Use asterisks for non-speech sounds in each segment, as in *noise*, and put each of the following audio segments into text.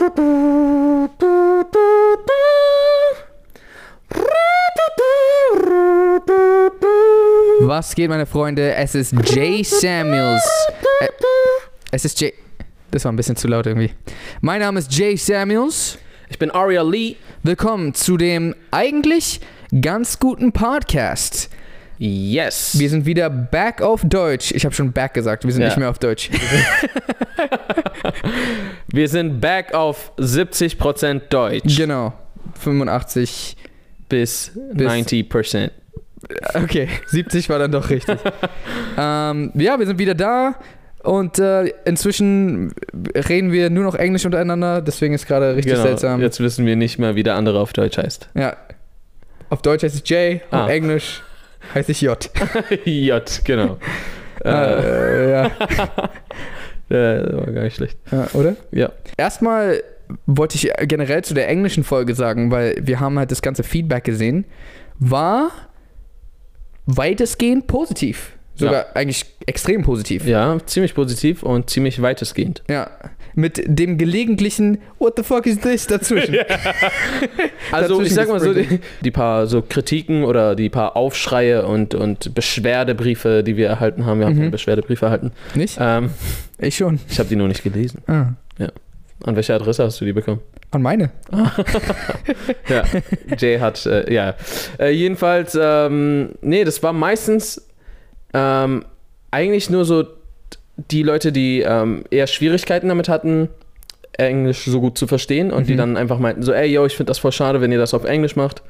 Was geht, meine Freunde? Es ist Jay Samuels. Äh, es ist Jay. Das war ein bisschen zu laut irgendwie. Mein Name ist Jay Samuels. Ich bin Aria Lee. Willkommen zu dem eigentlich ganz guten Podcast. Yes. Wir sind wieder back auf Deutsch. Ich habe schon back gesagt, wir sind Ja. nicht mehr auf Deutsch. *laughs* Wir sind back auf 70% Deutsch genau. 85. bis 90%. Okay, 70 war dann doch richtig. *laughs* ähm, ja, wir sind wieder da. Und äh, inzwischen reden wir nur noch Englisch untereinander, deswegen ist gerade richtig Genau. seltsam. Jetzt wissen wir nicht mehr, wie der andere auf Deutsch heißt. Ja. Auf Deutsch heißt es J, auf Ah. Englisch heißt ich J. *laughs* J, genau. äh, *laughs* ja. *laughs* äh, war gar nicht schlecht. ja, oder? Ja. Erstmal wollte ich generell zu der englischen Folge sagen, weil wir haben halt das ganze Feedback gesehen, war weitestgehend positiv. Sogar eigentlich extrem positiv. Ja, ziemlich positiv und ziemlich weitestgehend. Ja. Mit dem gelegentlichen What the fuck is this dazwischen. *laughs* Also ich Dazwischen sag mal so, die, die paar so Kritiken oder die paar Aufschreie und, und Beschwerdebriefe, die wir erhalten haben, wir haben Mhm. keine Beschwerdebriefe erhalten. Nicht? Ähm, Ich schon. ich habe die nur nicht gelesen. Ah. An welche Adresse hast du die bekommen? An meine. *laughs* Ja, Jay hat, äh, ja. Äh, jedenfalls, ähm, nee, das war meistens ähm, eigentlich nur so die Leute, die ähm, eher Schwierigkeiten damit hatten, Englisch so gut zu verstehen und die Mhm. dann einfach meinten so, ey, yo, ich finde das voll schade, wenn ihr das auf Englisch macht.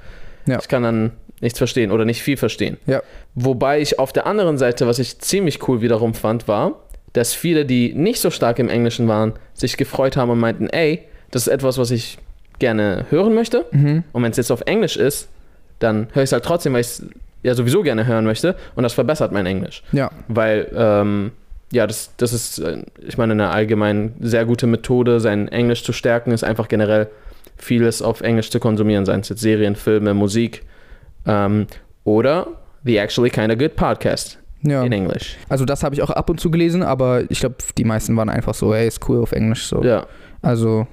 Ja. Ich kann dann nichts verstehen oder nicht viel verstehen. Ja. Wobei ich auf der anderen Seite, was ich ziemlich cool wiederum fand, war, dass viele, die nicht so stark im Englischen waren, sich gefreut haben und meinten, ey, das ist etwas, was ich gerne hören möchte. Mhm. Und wenn es jetzt auf Englisch ist, dann höre ich es halt trotzdem, weil ich es ja sowieso gerne hören möchte. Und das verbessert mein Englisch. Ja. Weil, ähm, ja, das, das ist, äh, ich meine, eine allgemein sehr gute Methode, sein Englisch zu stärken, ist einfach generell vieles auf Englisch zu konsumieren, seien es jetzt Serien, Filme, Musik. Ähm, oder The Actually Kinda Good Podcast Ja. in Englisch. Also das habe ich auch ab und zu gelesen, aber ich glaube, die meisten waren einfach so, hey, ist cool auf Englisch so. Ja. Also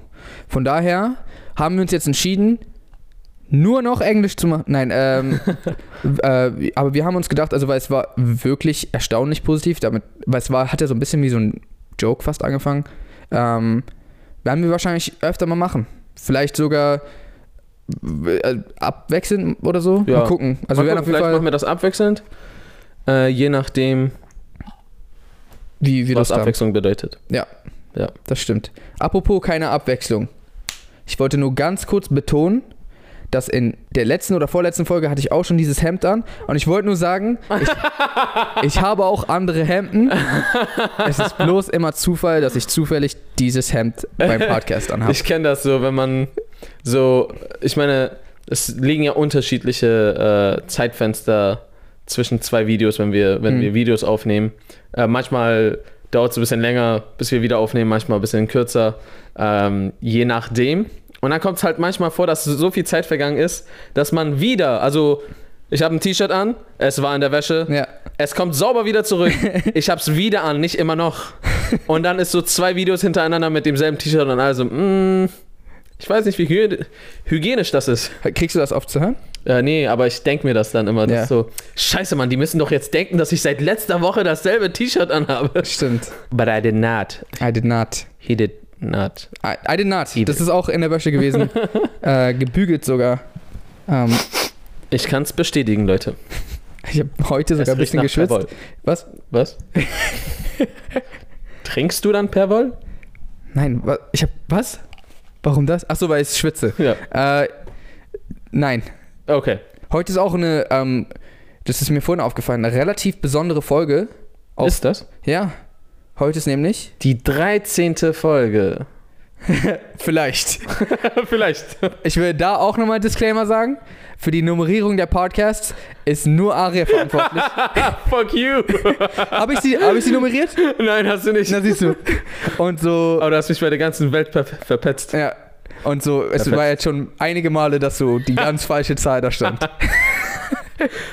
von daher haben wir uns jetzt entschieden, nur noch Englisch zu machen. Nein, ähm, *laughs* äh, aber wir haben uns gedacht, also weil es war wirklich erstaunlich positiv, damit, weil es war, hat ja so ein bisschen wie so ein Joke fast angefangen. Ähm, werden wir wahrscheinlich öfter mal machen. Vielleicht sogar äh, abwechselnd oder so. Ja. Mal gucken. Also wir werden Mal gucken, auf jeden vielleicht Fall, machen wir das abwechselnd, äh, je nachdem, wie wir was das haben. Abwechslung bedeutet. Das stimmt. Apropos keine Abwechslung. Ich wollte nur ganz kurz betonen, dass in der letzten oder vorletzten Folge hatte ich auch schon dieses Hemd an. Und ich wollte nur sagen, ich, *laughs* ich habe auch andere Hemden. Es ist bloß immer Zufall, dass ich zufällig dieses Hemd beim Podcast anhabe. Ich kenne das so, wenn man so, ich meine, es liegen ja unterschiedliche äh, Zeitfenster zwischen zwei Videos, wenn wir, wenn Hm. wir Videos aufnehmen. Äh, manchmal dauert es ein bisschen länger, bis wir wieder aufnehmen, manchmal ein bisschen kürzer, ähm, je nachdem. Und dann kommt es halt manchmal vor, dass so viel Zeit vergangen ist, dass man wieder, also ich habe ein T-Shirt an, es war in der Wäsche, Ja, es kommt sauber wieder zurück. *laughs* Ich hab's wieder an, nicht immer noch. Und dann ist so zwei Videos hintereinander mit demselben T-Shirt und also, mm, ich weiß nicht, wie hygienisch das ist. kriegst du das oft zu hören? Äh, nee, aber ich denke mir das dann immer. Das Ja. ist so, scheiße, Mann, die müssen doch jetzt denken, dass ich seit letzter Woche dasselbe T-Shirt anhabe. Stimmt. But I did not. I did not. He did not. I, I did not. Either. Das ist auch in der Wäsche gewesen. *laughs* äh, gebügelt sogar. Ähm, Ich kann's bestätigen, Leute. ich habe heute sogar ein riecht bisschen geschwitzt. Perwoll. Was? Was? *laughs* Trinkst du dann Perwoll? Nein, wa- ich hab. Was? Warum das? Achso, weil ich schwitze. Ja. Äh, nein. Okay. Heute ist auch eine, ähm, das ist mir vorhin aufgefallen, eine relativ besondere Folge. Auf- Ist das? Ja. Heute ist nämlich. Die 13. Folge. *laughs* Vielleicht. *laughs* Vielleicht. Ich will da auch nochmal Disclaimer sagen. Für die Nummerierung der Podcasts ist nur Aria verantwortlich. *laughs* Fuck you. Habe ich, sie- hab ich sie nummeriert? Nein, hast du nicht. Na, siehst du. Und so. Aber du hast mich bei der ganzen Welt ver verpetzt. Ja. Und so, es Perfekt. war jetzt schon einige Male, dass so die ganz falsche Zahl da stand.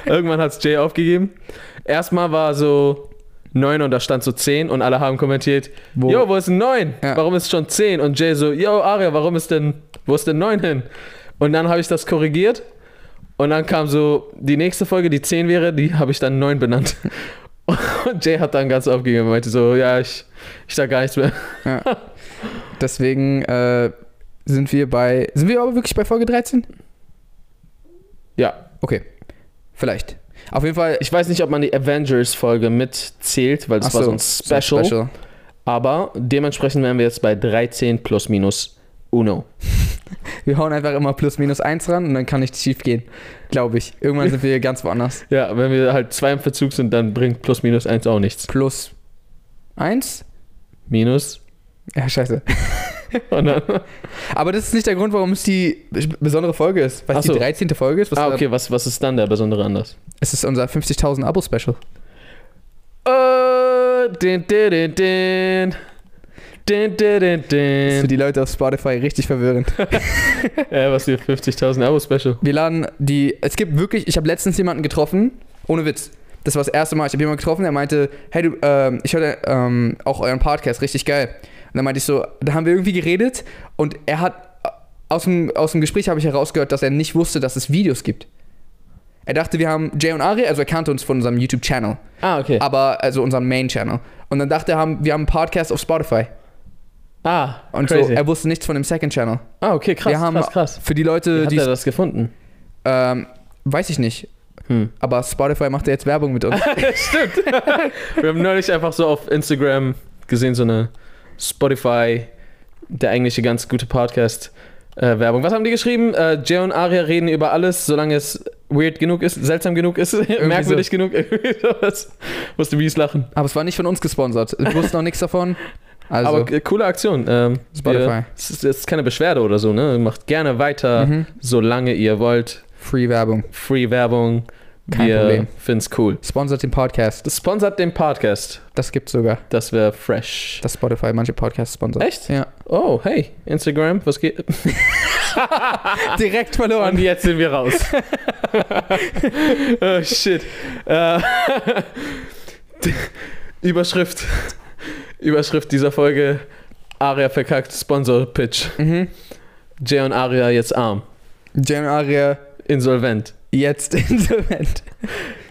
Irgendwann hat es Jay aufgegeben. Erstmal war so 9 und da stand so 10 und alle haben kommentiert, Wo- yo, wo ist denn 9? Ja. Warum ist schon 10? Und Jay so, yo, Aria, warum ist denn, wo ist denn 9 hin? Und dann habe ich das korrigiert und dann kam so die nächste Folge, die 10 wäre, die habe ich dann 9 benannt. *laughs* Und Jay hat dann ganz aufgegeben und meinte so, ja, ich, ich sag gar nichts mehr. Ja. *laughs* Deswegen äh, sind wir bei. Sind wir aber wirklich bei Folge 13? Ja, Okay. Vielleicht. Auf jeden Fall. ich weiß nicht, ob man die Avengers-Folge mitzählt, weil das Ach war so so, ein so Special. Aber dementsprechend wären wir jetzt bei 13 plus minus uno. *laughs* Wir hauen einfach immer plus minus eins ran und dann kann nichts schief gehen. Glaube ich. Irgendwann sind wir ganz woanders. *laughs* Ja, wenn wir halt zwei im Verzug sind, dann bringt plus minus eins auch nichts. Plus eins? Minus. Ja, scheiße. Dann, Aber das ist nicht der Grund, warum es die besondere Folge ist. Weil es so. die 13. Folge ist. Was ah, okay, was, was ist dann der besondere Anlass? Es ist unser 50.000 Abo-Special. Oh, din, din, din, din. Din, din, din, Das ist für die Leute auf Spotify richtig verwirrend. *laughs* *laughs* Ja, was hier 50.000 Abo-Special. Wir laden die. Es gibt wirklich. Ich habe letztens jemanden getroffen. Ohne Witz. Das war das erste Mal. Ich habe jemanden getroffen, der meinte: Hey, du, ähm, ich höre ähm, auch euren Podcast, richtig geil. Und dann meinte ich so: Da haben wir irgendwie geredet und er hat. Aus dem, aus dem Gespräch habe ich herausgehört, dass er nicht wusste, dass es Videos gibt. Er dachte, wir haben Jay und Ari, also er kannte uns von unserem YouTube-Channel, Ah, okay. aber also unserem Main-Channel. Und dann dachte er, haben, wir haben einen Podcast auf Spotify. Ah, Und crazy. so, er wusste nichts von dem Second-Channel. ah, okay, krass, wir haben krass, krass. für die Wie Leute, hat die er das gefunden? ähm, weiß ich nicht, Hm. aber Spotify macht ja jetzt Werbung mit uns. *laughs* Stimmt. *laughs* Wir haben neulich einfach so auf Instagram gesehen, so eine Spotify, der eigentliche ganz gute Podcast. Äh, Werbung. Was haben die geschrieben? Äh, Jay und Aria reden über alles, solange es weird genug ist, seltsam genug ist, *laughs* merkwürdig genug. Irgendwie sowas. Musste mies lachen. aber es war nicht von uns gesponsert. Wir wussten noch nichts davon. Also, Aber äh, coole Aktion. Ähm, Spotify. Es ist jetzt keine Beschwerde oder so, ne? Macht gerne weiter, mhm. solange ihr wollt. Free Werbung. Free Werbung. Kein wir Problem. finden's cool. Sponsert den Podcast. Das sponsert den Podcast. Das gibt's sogar. Das wäre fresh. Das Spotify manche Podcasts sponsert. Echt? Ja. Oh, hey, Instagram, was geht? *laughs* Direkt Und verloren. jetzt sind wir raus. *laughs* oh, shit. Äh, *laughs* Überschrift. Überschrift dieser Folge. Aria verkackt Sponsor-Pitch. Mhm. Jay und Aria jetzt arm. Jay und Aria Insolvent. Jetzt *laughs* insolvent.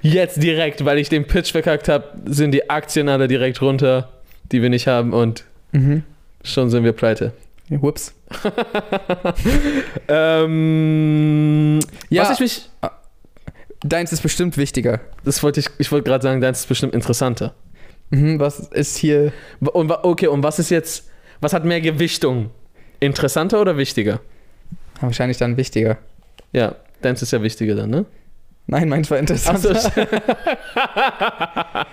Jetzt direkt, weil ich den Pitch verkackt habe, sind die Aktien alle direkt runter, die wir nicht haben und Mhm. schon sind wir pleite. Whoops. *laughs* ähm, Ja. Was ich mich, Deins ist bestimmt wichtiger. das wollte ich, ich wollte gerade sagen, deins ist bestimmt interessanter. Mhm, was ist hier? Und, okay, und was ist jetzt, was hat mehr Gewichtung? Interessanter oder wichtiger? Wahrscheinlich dann wichtiger. Ja, deins ist ja wichtiger dann, ne? Nein, meins war interessant. Achso, *laughs*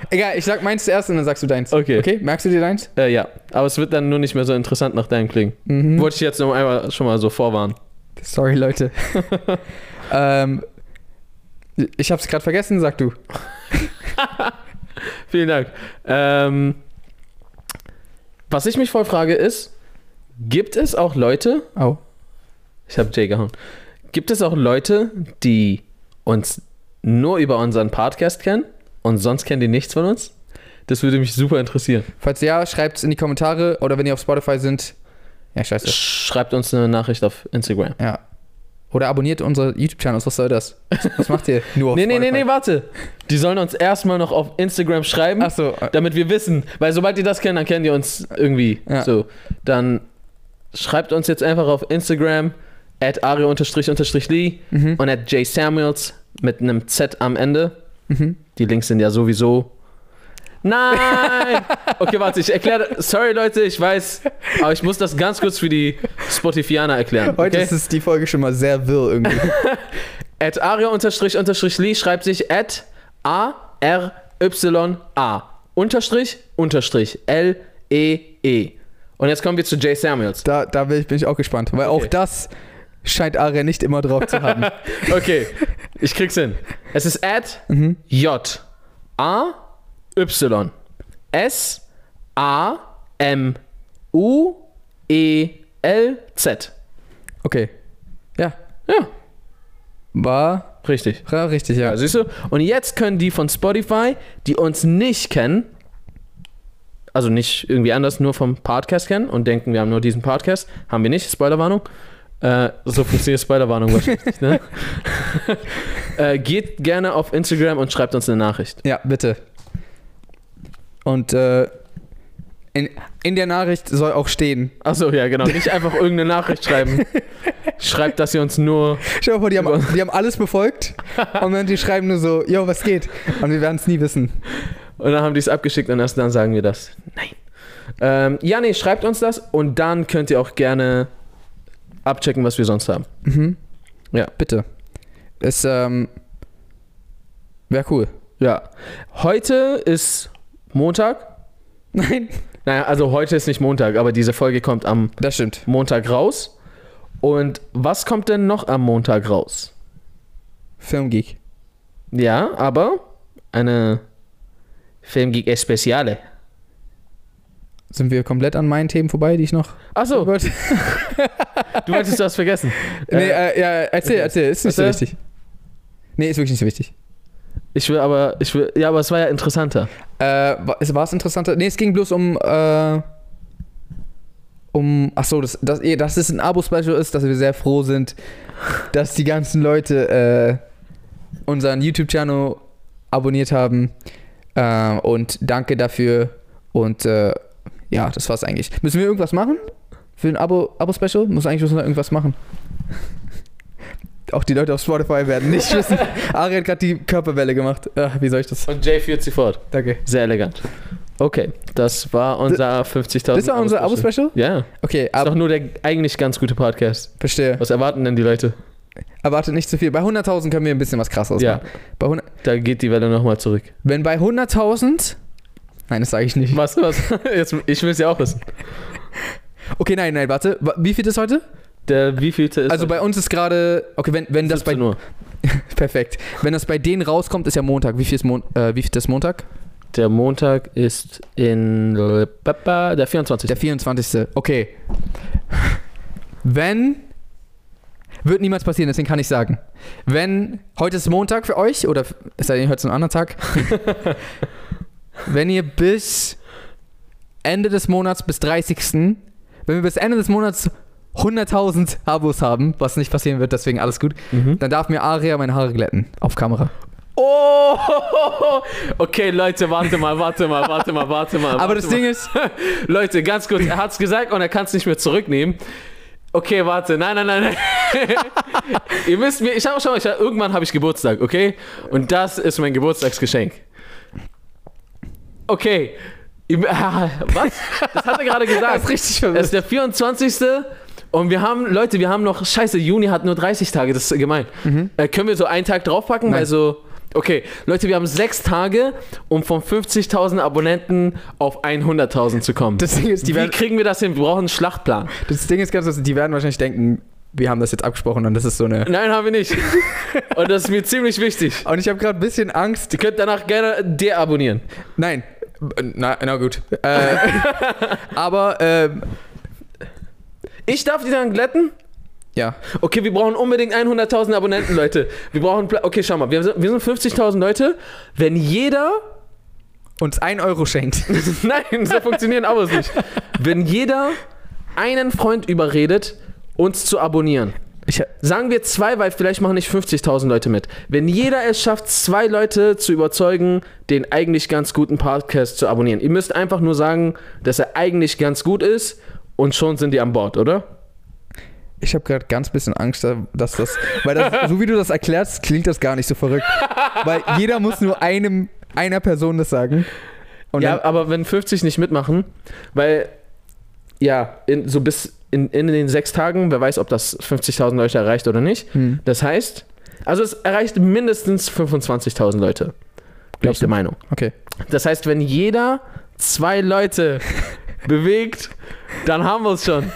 Egal, ich sag meins zuerst und dann sagst du deins. okay. Okay, merkst du dir deins? Äh, ja, aber es wird dann nur nicht mehr so interessant nach deinem klingen. Mhm. Wollte ich jetzt noch einmal schon mal so vorwarnen. Sorry, Leute. *laughs* ähm, ich hab's gerade vergessen, sag du. *laughs* Vielen Dank. Ähm, was ich mich voll frage ist, gibt es auch Leute, Oh. ich habe Jay gehauen, gibt es auch Leute, die uns nur über unseren Podcast kennen und sonst kennen die nichts von uns? Das würde mich super interessieren. Falls ja, schreibt's in die Kommentare oder wenn ihr auf Spotify sind. Ja, scheiße. Schreibt uns eine Nachricht auf Instagram. Ja. Oder abonniert unsere YouTube-Channels. Was soll das? Was macht ihr? Nur auf Nee, nee, nee, nee, warte. Die sollen uns erstmal noch auf Instagram schreiben. Achso. äh, damit wir wissen, weil sobald die das kennen, dann kennen die uns irgendwie. Ja. So, dann schreibt uns jetzt einfach auf Instagram at ario-lee Mhm. und at jsamuels mit einem Z am Ende. Mhm. Die Links sind ja sowieso. Nein! *laughs* Okay, warte, ich erkläre. Sorry, Leute, ich weiß, aber ich muss das ganz kurz für die Spotifyaner erklären. Heute okay? ist es die Folge schon mal sehr wirr irgendwie. *laughs* At aria-lee schreibt sich at A-R-Y-A. Unterstrich, Unterstrich, L-E-E. Und jetzt kommen wir zu Jay Samuels. da da bin ich, bin ich auch gespannt, weil Okay. auch das scheint Aria nicht immer drauf zu haben. *laughs* Okay, ich krieg's hin. Es ist at mhm. J A Y S A M U E L Z. Okay. Ja. Ja, War, richtig. war richtig, ja. Ja, siehst du? Und jetzt können die von Spotify, die uns nicht kennen, also nicht irgendwie anders, nur vom Podcast kennen und denken, wir haben nur diesen Podcast. Haben wir nicht, Spoilerwarnung. Äh, so funktioniert Spoilerwarnung wahrscheinlich ne? *laughs* äh, geht gerne auf Instagram und schreibt uns eine Nachricht. Ja, bitte. Und äh, in, in der Nachricht soll auch stehen. Achso, ja, genau. Nicht einfach irgendeine Nachricht schreiben. Schreibt, dass ihr uns nur. Stell dir vor, die haben, die haben alles befolgt *laughs* und dann die schreiben nur so, yo, was geht? Und wir werden es nie wissen. Und dann haben die es abgeschickt und erst dann sagen wir das. Nein. Ähm, ja, nee, schreibt uns das und dann könnt ihr auch gerne abchecken, was wir sonst haben. Mhm. Ja. Bitte. Es, ähm, wäre cool. Ja. Heute ist Montag. Nein. Naja, also heute ist nicht Montag, aber diese Folge kommt am Das stimmt. Montag raus. Und was kommt denn noch am Montag raus? Filmgeek. Ja, aber eine Filmgeek Especiale. Sind wir komplett an meinen Themen vorbei, die ich noch Achso, *laughs* du meintest, du hast vergessen. *laughs* Nee, Äh, ja, erzähl, okay. erzähl. Ist nicht so Erzähl. wichtig. Nee, ist wirklich nicht so wichtig. ich will aber, ich will, ja, aber es war ja interessanter. Äh, war es war es interessanter? Nee, es ging bloß um, äh, um, ach so, das, das, eh, dass es ein Abo-Special ist, dass wir sehr froh sind, *laughs* dass die ganzen Leute äh, unseren YouTube-Channel abonniert haben. Äh, und danke dafür. Und äh, ja, das war's eigentlich. Müssen wir irgendwas machen? Für ein Abo- Abo-Special? Muss eigentlich müssen wir irgendwas machen. *laughs* Auch die Leute auf Spotify werden nicht *laughs* wissen. Ari hat gerade die Körperwelle gemacht. Ach, wie soll ich das? Und Jay führt sie fort. Danke. Sehr elegant. Okay, das war unser 50.000. Das war unser Abo-Special. Ja, Okay, ist ab, doch nur der eigentlich ganz gute Podcast. verstehe. Was erwarten denn die Leute? Erwartet nicht zu viel. Bei 100.000 können wir ein bisschen was krasseres Ja. machen. Bei 100, Da geht die Welle nochmal zurück. wenn bei 100.000... Nein, das sage ich nicht. Was, was? *laughs* Jetzt, ich will es ja auch wissen. Okay, nein, nein, warte. Wa- Wie viel ist heute? Der wievielte ist Also bei uns ist gerade... Okay, wenn, wenn das bei... 17 Uhr. *laughs* Perfekt. Wenn das bei denen rauskommt, ist ja Montag. Wie viel ist, Mon äh, wie viel ist Montag? Der Montag ist in der 24. Der 24. Okay. Wenn... Wird niemals passieren, deswegen kann ich sagen. Wenn... Heute ist Montag für euch, oder ist ja heute ein anderer Tag. *laughs* wenn ihr bis Ende des Monats, bis 30. Wenn wir bis Ende des Monats 100.000 Abos haben, was nicht passieren wird, deswegen alles gut, Mhm. dann darf mir Aria meine Haare glätten. Auf Kamera. Oh! Okay, Leute, warte mal, warte mal, warte mal, warte mal. Aber warte das mal. Ding ist, *laughs* Leute, ganz kurz, er hat's gesagt und er kann es nicht mehr zurücknehmen. Okay, warte, nein, nein, nein, nein. *laughs* Ihr müsst mir, ich habe schon, hab, irgendwann habe ich Geburtstag, okay? Und das ist mein Geburtstagsgeschenk. Okay. *laughs* Was? Das hat er gerade das gesagt. ist richtig Es verwirrt. ist der 24. Und wir haben, Leute, wir haben noch, scheiße, Juni hat nur 30 Tage, das ist gemein. Äh, können wir so einen Tag draufpacken? Nein. Also, okay, Leute, wir haben sechs Tage, um von 50.000 Abonnenten auf 100.000 zu kommen. Das Ding ist, die Wie werden, kriegen wir das hin? Wir brauchen einen Schlachtplan. das Ding ist ganz, die werden wahrscheinlich denken, wir haben das jetzt abgesprochen und das ist so eine. Nein, haben wir nicht. *laughs* Und das ist mir ziemlich wichtig. Und ich habe gerade ein bisschen Angst. Ihr könnt danach gerne deabonnieren. Nein. Na, na gut. Äh, *laughs* aber, ähm, Ich darf die dann glätten? ja. Okay, wir brauchen unbedingt 100.000 Abonnenten, Leute. Wir brauchen. Pla okay, schau mal, wir sind, wir sind 50.000 Leute. Wenn jeder Uns 1 Euro schenkt. *laughs* Nein, so funktionieren Abos nicht. *laughs* Wenn jeder einen Freund überredet, uns zu abonnieren. Ich, Sagen wir zwei, weil vielleicht machen nicht 50.000 Leute mit. Wenn jeder es schafft, zwei Leute zu überzeugen, den eigentlich ganz guten Podcast zu abonnieren. Ihr müsst einfach nur sagen, dass er eigentlich ganz gut ist und schon sind die an Bord, oder? ich habe gerade ganz bisschen Angst, dass das. Weil das, so wie du das erklärst, klingt das gar nicht so verrückt. Weil jeder muss nur einem, einer Person das sagen. Und ja, aber wenn 50 nicht mitmachen, weil, ja, in, so bis in, in den sechs Tagen, wer weiß, ob das 50.000 Leute erreicht oder nicht. hm. Das heißt, also es erreicht mindestens 25.000 Leute. Bin ich der? Meinung. Okay. Das heißt, wenn jeder zwei Leute *laughs* bewegt, dann haben wir es schon.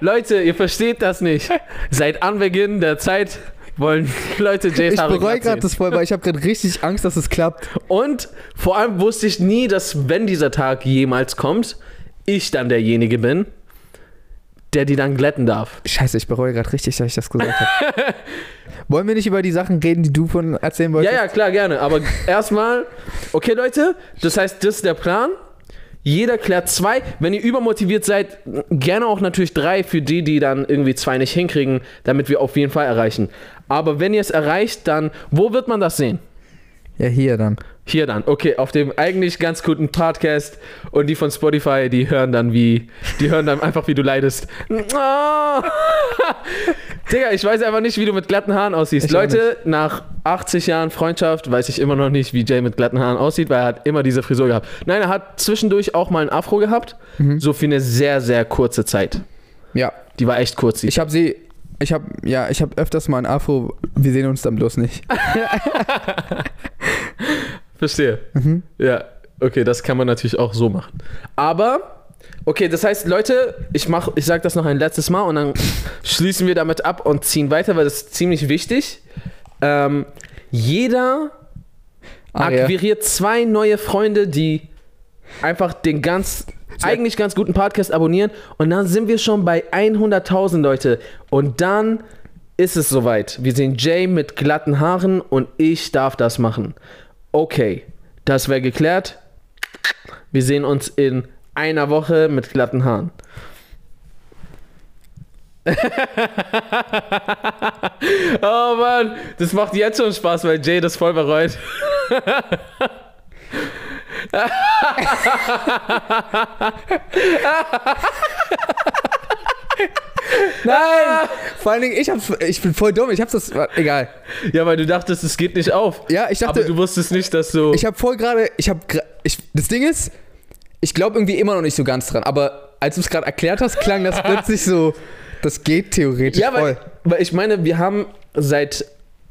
Leute, ihr versteht das nicht. Seit Anbeginn der Zeit wollen Leute Jays Ich bereue gerade das voll, weil ich habe gerade richtig Angst, dass es klappt. Und vor allem wusste ich nie, dass wenn dieser Tag jemals kommt, ich dann derjenige bin, der die dann glätten darf. Scheiße, ich bereue gerade richtig, dass ich das gesagt habe. *laughs* Wollen wir nicht über die Sachen reden, die du von erzählen Ja, wolltest? ja, klar, gerne. Aber *laughs* erstmal, okay, Leute, das heißt, das ist der Plan. Jeder klärt zwei. Wenn ihr übermotiviert seid, gerne auch natürlich drei für die, die dann irgendwie zwei nicht hinkriegen, damit wir auf jeden Fall erreichen. Aber wenn ihr es erreicht, dann, wo wird man das sehen? Ja, hier dann. Hier dann, okay, auf dem eigentlich ganz guten Podcast und die von Spotify, die hören dann wie, die hören dann einfach, wie du leidest. Oh. *laughs* Digga, ich weiß einfach nicht, wie du mit glatten Haaren aussiehst. Ich Leute, nach 80 Jahren Freundschaft weiß ich immer noch nicht, wie Jay mit glatten Haaren aussieht, weil er hat immer diese Frisur gehabt. Nein, er hat zwischendurch auch mal ein Afro gehabt, Mhm. so für eine sehr, sehr kurze Zeit. Ja. Die war echt kurz. Ich habe sie. Ich habe ja, ich habe öfters mal ein Afro. Wir sehen uns dann bloß nicht. *laughs* *laughs* Verstehe. Mhm. Ja, okay, das kann man natürlich auch so machen. Aber, okay, das heißt, Leute, ich mach, ich sag das noch ein letztes Mal und dann *laughs* schließen wir damit ab und ziehen weiter, weil das ist ziemlich wichtig. Ähm, jeder Ah, ja. akquiriert zwei neue Freunde, die einfach den ganz, eigentlich ganz guten Podcast abonnieren und dann sind wir schon bei 100.000 Leute und dann ist es soweit. Wir sehen Jay mit glatten Haaren und ich darf das machen. Okay, das wäre geklärt. Wir sehen uns in einer Woche mit glatten Haaren. *laughs* oh Mann, das macht jetzt schon Spaß, weil Jay das voll bereut. *laughs* *laughs* Nein! Vor allen Dingen, ich, hab's, ich bin voll dumm. Ich hab's das. Egal. Ja, weil du dachtest, es geht nicht auf. Ja, ich dachte. Aber du wusstest nicht, dass du. Ich habe voll gerade, ich habe, ich, das Ding ist, ich glaube irgendwie immer noch nicht so ganz dran. Aber als du es gerade erklärt hast, klang das plötzlich so, das geht theoretisch ja, weil, voll. weil ich meine, wir haben seit,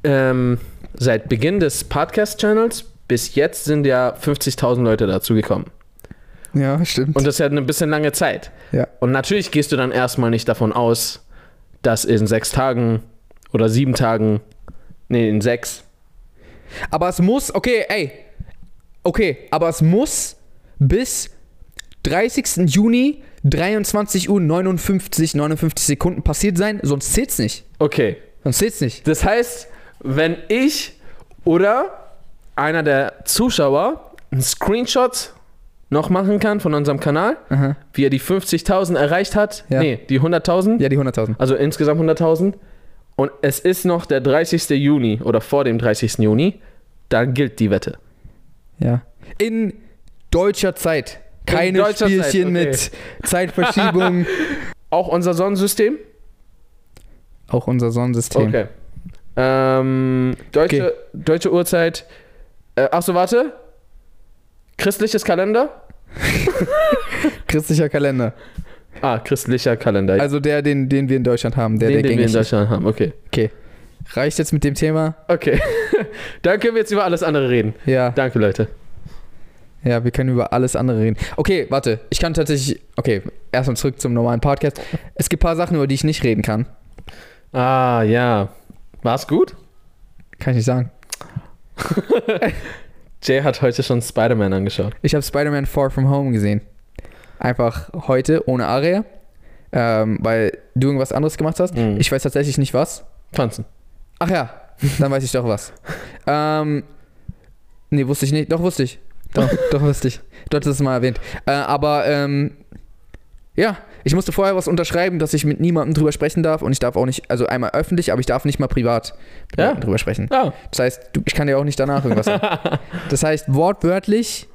ähm, seit Beginn des Podcast-Channels bis jetzt sind ja 50.000 Leute dazugekommen. Ja, stimmt. Und das ist ja eine bisschen lange Zeit. ja. Und natürlich gehst du dann erstmal nicht davon aus, dass in sechs Tagen oder sieben Tagen, nee, in sechs. Aber es muss, okay, ey, okay, aber es muss bis 30. Juni 23 Uhr 59, 59 Sekunden passiert sein, sonst zählt's nicht. Okay. Sonst zählt's nicht. Das heißt, wenn ich oder einer der Zuschauer einen Screenshot noch machen kann von unserem Kanal, Aha. wie er die 50.000 erreicht hat, Ja. nee, die 100.000, Ja, die 100.000. also insgesamt 100.000, und es ist noch der 30. Juni oder vor dem 30. Juni, dann gilt die Wette. Ja. In deutscher Zeit. Keine deutscher Zeit, Spielchen okay. mit Zeitverschiebung. *laughs* Auch unser Sonnensystem? Auch unser Sonnensystem. Okay. Ähm, deutsche, Okay. deutsche Uhrzeit. Äh, achso, warte. Christliches Kalender? *laughs* Christlicher Kalender. Ah, christlicher Kalender. Also der, den, den wir in Deutschland haben, der, den, der den wir in gängig ist. Deutschland haben. Okay. Okay. Reicht jetzt mit dem Thema? Okay. *laughs* Dann können wir jetzt über alles andere reden. Ja. Danke, Leute. Ja, wir können über alles andere reden. Okay, warte. Ich kann tatsächlich. Okay, erstmal zurück zum normalen Podcast. Es gibt ein paar Sachen, über die ich nicht reden kann. Ah, ja. War's gut? Kann ich nicht sagen. *laughs* Jay hat heute schon Spider-Man angeschaut. Ich habe Spider-Man Far From Home gesehen. Einfach heute, ohne Aria. Ähm, weil du irgendwas anderes gemacht hast. Mhm. Ich weiß tatsächlich nicht was. Tanzen. Ach ja, dann weiß ich doch was. *laughs* ähm, nee, wusste ich nicht. Doch, wusste ich. Doch, doch wusste ich. Du hattest es mal erwähnt. Äh, aber, ähm, ja, ich musste vorher was unterschreiben, dass ich mit niemandem drüber sprechen darf. Und ich darf auch nicht, also einmal öffentlich, aber ich darf nicht mal privat mit Ja. Drüber sprechen. Ah. Das heißt, ich kann dir auch nicht danach irgendwas sagen. *laughs* Das heißt, wortwörtlich,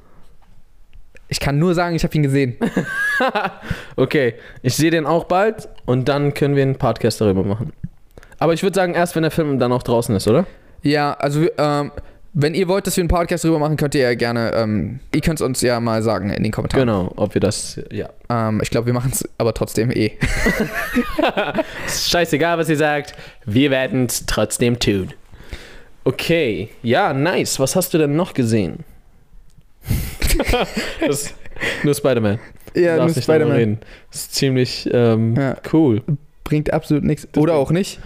ich kann nur sagen, ich habe ihn gesehen. *laughs* Okay. Ich sehe den auch bald und dann können wir einen Podcast darüber machen. Aber ich würde sagen, erst wenn der Film dann auch draußen ist, oder? Ja, also ähm, wenn ihr wollt, dass wir einen Podcast drüber machen, könnt ihr ja gerne, ähm, ihr könnt es uns ja mal sagen in den Kommentaren. Genau, ob wir das. Ja. Ähm, ich glaube, wir machen es aber trotzdem eh. *laughs* Ist scheißegal, was ihr sagt. Wir werden es trotzdem tun. Okay. Ja, nice. Was hast du denn noch gesehen? *laughs* das, nur Spider-Man. Ja, Du darfst nicht darüber reden. Das ist ziemlich ähm, Ja. cool. Bringt absolut nichts. Oder auch nicht.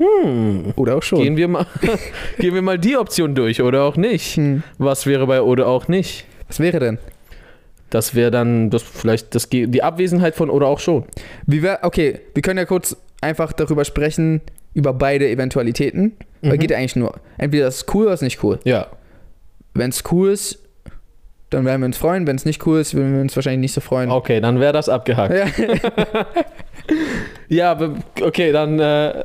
Hm. Oder auch schon. Gehen, wir mal, *laughs* gehen wir mal die Option durch oder auch nicht. Hm. Was wäre bei oder auch nicht? Was wäre denn? Das wäre dann das vielleicht das, die Abwesenheit von oder auch schon. Wie wär, okay, wir können ja kurz einfach darüber sprechen, über beide Eventualitäten. Weil Mhm. geht ja eigentlich nur, entweder das ist cool oder ist nicht cool. Ja. Wenn es cool ist, dann werden wir uns freuen. Wenn es nicht cool ist, würden wir uns wahrscheinlich nicht so freuen. Okay, dann wäre das abgehakt. Ja. *laughs* Ja, okay, dann äh, *laughs*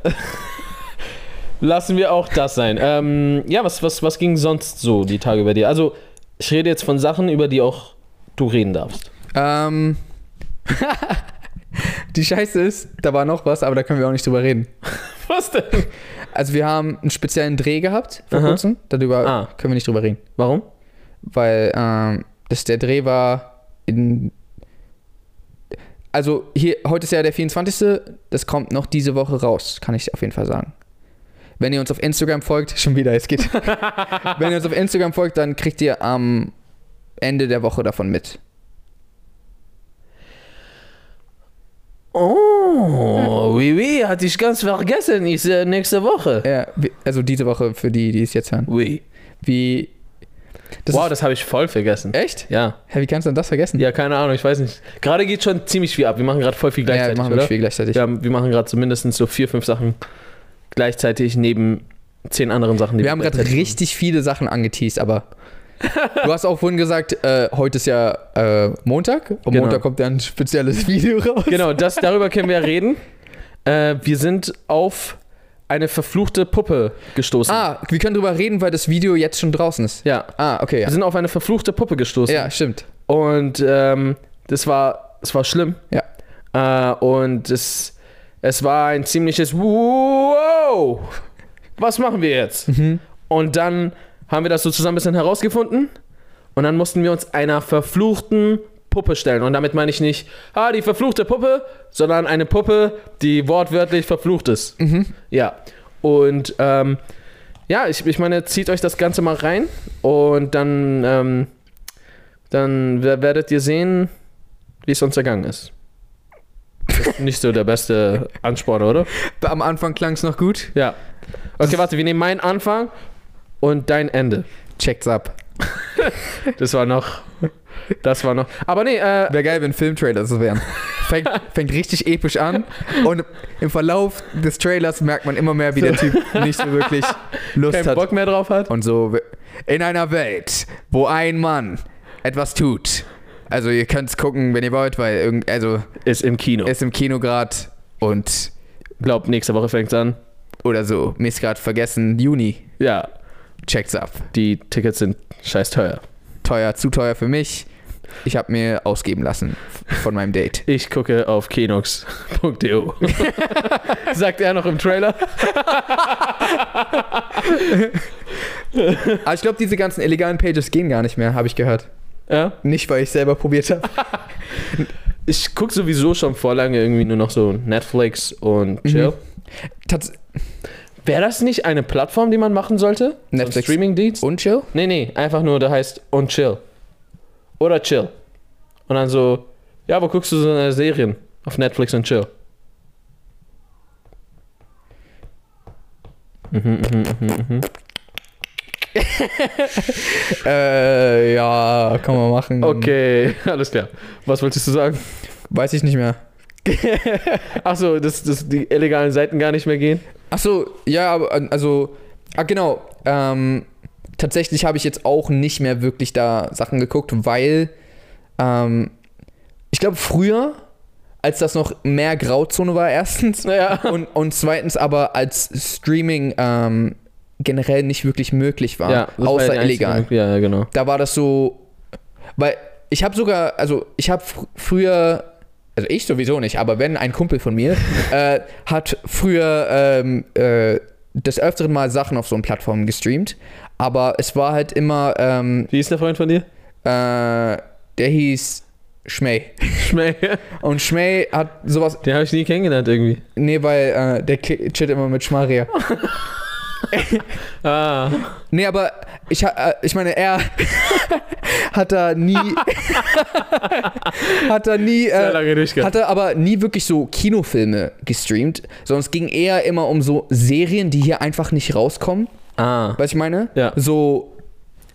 lassen wir auch das sein. Ähm, ja, was, was, was ging sonst so die Tage bei dir? Also, ich rede jetzt von Sachen, über die auch du reden darfst. Ähm. *laughs* Die Scheiße ist, da war noch was, aber da können wir auch nicht drüber reden. *laughs* Was denn? Also wir haben einen speziellen Dreh gehabt vor Aha. kurzem. Darüber Ah. können wir nicht drüber reden. Warum? Weil ähm, das, der Dreh war in. Also hier, heute ist ja der 24. Das kommt noch diese Woche raus, kann ich auf jeden Fall sagen. Wenn ihr uns auf Instagram folgt, *laughs* schon wieder, es geht. *laughs* Wenn ihr uns auf Instagram folgt, dann kriegt ihr am Ende der Woche davon mit. Oh, oui, oui, hatte ich ganz vergessen. Ist äh, nächste Woche. Ja, also diese Woche für die, die es jetzt hören. Oui. Wie. Das wow, ist, das habe ich voll vergessen. echt? Ja. Hä, wie kannst du denn das vergessen? Ja, keine Ahnung, ich weiß nicht. Gerade geht schon ziemlich viel ab. Wir machen gerade voll viel ja gleichzeitig, wir machen oder? viel gleichzeitig. Wir, haben, wir machen gerade so mindestens so vier, fünf Sachen gleichzeitig neben zehn anderen Sachen. die Wir haben gerade richtig viele Sachen angeteased, aber *laughs* du hast auch vorhin gesagt, äh, heute ist ja äh, Montag. Am Genau. Montag kommt ja ein spezielles *laughs* Video raus. Genau, das, darüber können wir reden. Äh, wir sind auf eine verfluchte Puppe gestoßen. Ah, wir können drüber reden, weil das Video jetzt schon draußen ist. Ja. Ah, okay, Wir ja. sind auf eine verfluchte Puppe gestoßen. Ja, stimmt. Und ähm, das war, das war schlimm. Ja. Äh, und es, es war ein ziemliches Wow! Was machen wir jetzt? Mhm. Und dann haben wir das so zusammen ein bisschen herausgefunden. Und dann mussten wir uns einer verfluchten Puppe stellen. Und damit meine ich nicht, ah, die verfluchte Puppe, sondern eine Puppe, die wortwörtlich verflucht ist. Mhm. Ja. Und ähm, ja, ich, ich meine, zieht euch das Ganze mal rein und dann, ähm, dann wer- werdet ihr sehen, wie es uns ergangen ist. Ist nicht so der beste Ansporn, oder? Am Anfang klang es noch gut. Ja. Okay, warte, wir nehmen meinen Anfang und dein Ende. Checkt's ab. Das war noch. Das war noch. Aber nee, äh, Wäre geil, wenn Filmtrailers so wären. Fängt, *laughs* fängt richtig episch an und im Verlauf des Trailers merkt man immer mehr, wie der Typ nicht so wirklich *laughs* Lust keinen hat. Bock mehr drauf hat. Und so in einer Welt, wo ein Mann etwas tut. Also ihr könnt es gucken, wenn ihr wollt, weil irgend, also Ist im Kino. ist im Kino gerade und Glaub, nächste Woche fängt's an. oder so. Mir ist gerade vergessen, Juni. Ja, Checkt's ab. die Tickets sind scheiß teuer. Teuer, zu teuer für mich. Ich habe mir ausgeben lassen von meinem Date. Ich gucke auf kenox.de. *laughs* Sagt er noch im Trailer. Aber *laughs* ich glaube, diese ganzen illegalen Pages gehen gar nicht mehr, habe ich gehört. Ja. Nicht, weil ich selber probiert habe. *laughs* Ich gucke sowieso schon vor lange irgendwie nur noch so Netflix und Chill. Tats Wäre das nicht eine Plattform, die man machen sollte? Netflix. Streaming-Dienst? und chill? Nee, nee, einfach nur, der heißt und Chill. Oder Chill. Und dann so, ja, wo guckst du so eine Serien? Auf Netflix und Chill. Mhm, mhm, mhm, mhm. *laughs* Äh, ja, kann man machen. Okay, *laughs* alles klar. Was wolltest du sagen? Weiß ich nicht mehr. *laughs* Achso, dass, dass die illegalen Seiten gar nicht mehr gehen? Achso, ja, aber also, ah, genau. Ähm, tatsächlich habe ich jetzt auch nicht mehr wirklich da Sachen geguckt, weil ähm, ich glaube, früher, als das noch mehr Grauzone war, erstens, Ja. und, und zweitens aber als Streaming ähm, generell nicht wirklich möglich war, war außer einzige illegal. Möglichkeit. Ja, ja, genau. Da war das so, weil ich habe sogar, also ich habe fr früher, also ich sowieso nicht, aber wenn ein Kumpel von mir *laughs* äh, hat früher ähm, äh, des öfteren mal Sachen auf so einen Plattformen gestreamt, aber es war halt immer, ähm, Wie ist der Freund von dir? äh, der hieß Schmey. Schmäh. Und Schmey hat sowas, Den habe ich nie kennengelernt irgendwie. nee, weil äh, der chillt immer mit Schmaria. *laughs* Ah. Nee, aber ich, ha- äh, ich meine, er *laughs* hat da nie, *laughs* hat da nie, Sehr äh, lange durchgehabt. hatte aber nie wirklich so Kinofilme gestreamt, sondern es ging eher immer um so Serien, die hier einfach nicht rauskommen. Ah. Du, ich meine? Ja. So,